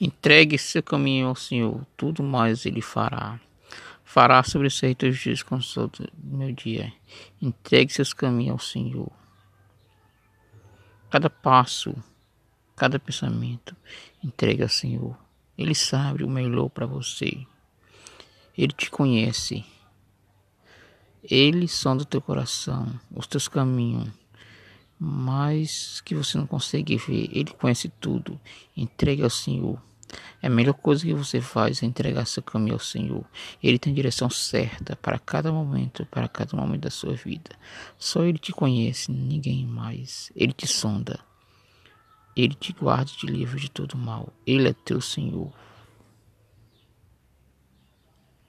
Entregue seu caminho ao Senhor, tudo mais Ele fará. Fará sobre os teus dias com todo meu dia. Entregue seus caminhos ao Senhor. Cada passo, cada pensamento, entregue ao Senhor. Ele sabe o melhor para você. Ele te conhece. Ele sonda o teu coração, os teus caminhos, mas que você não consegue ver. Ele conhece tudo. Entregue ao Senhor. É a melhor coisa que você faz é entregar seu caminho ao Senhor. Ele tem direção certa para cada momento, para cada momento da sua vida. Só Ele te conhece, ninguém mais. Ele te sonda. Ele te guarda e te livra de todo mal. Ele é teu Senhor.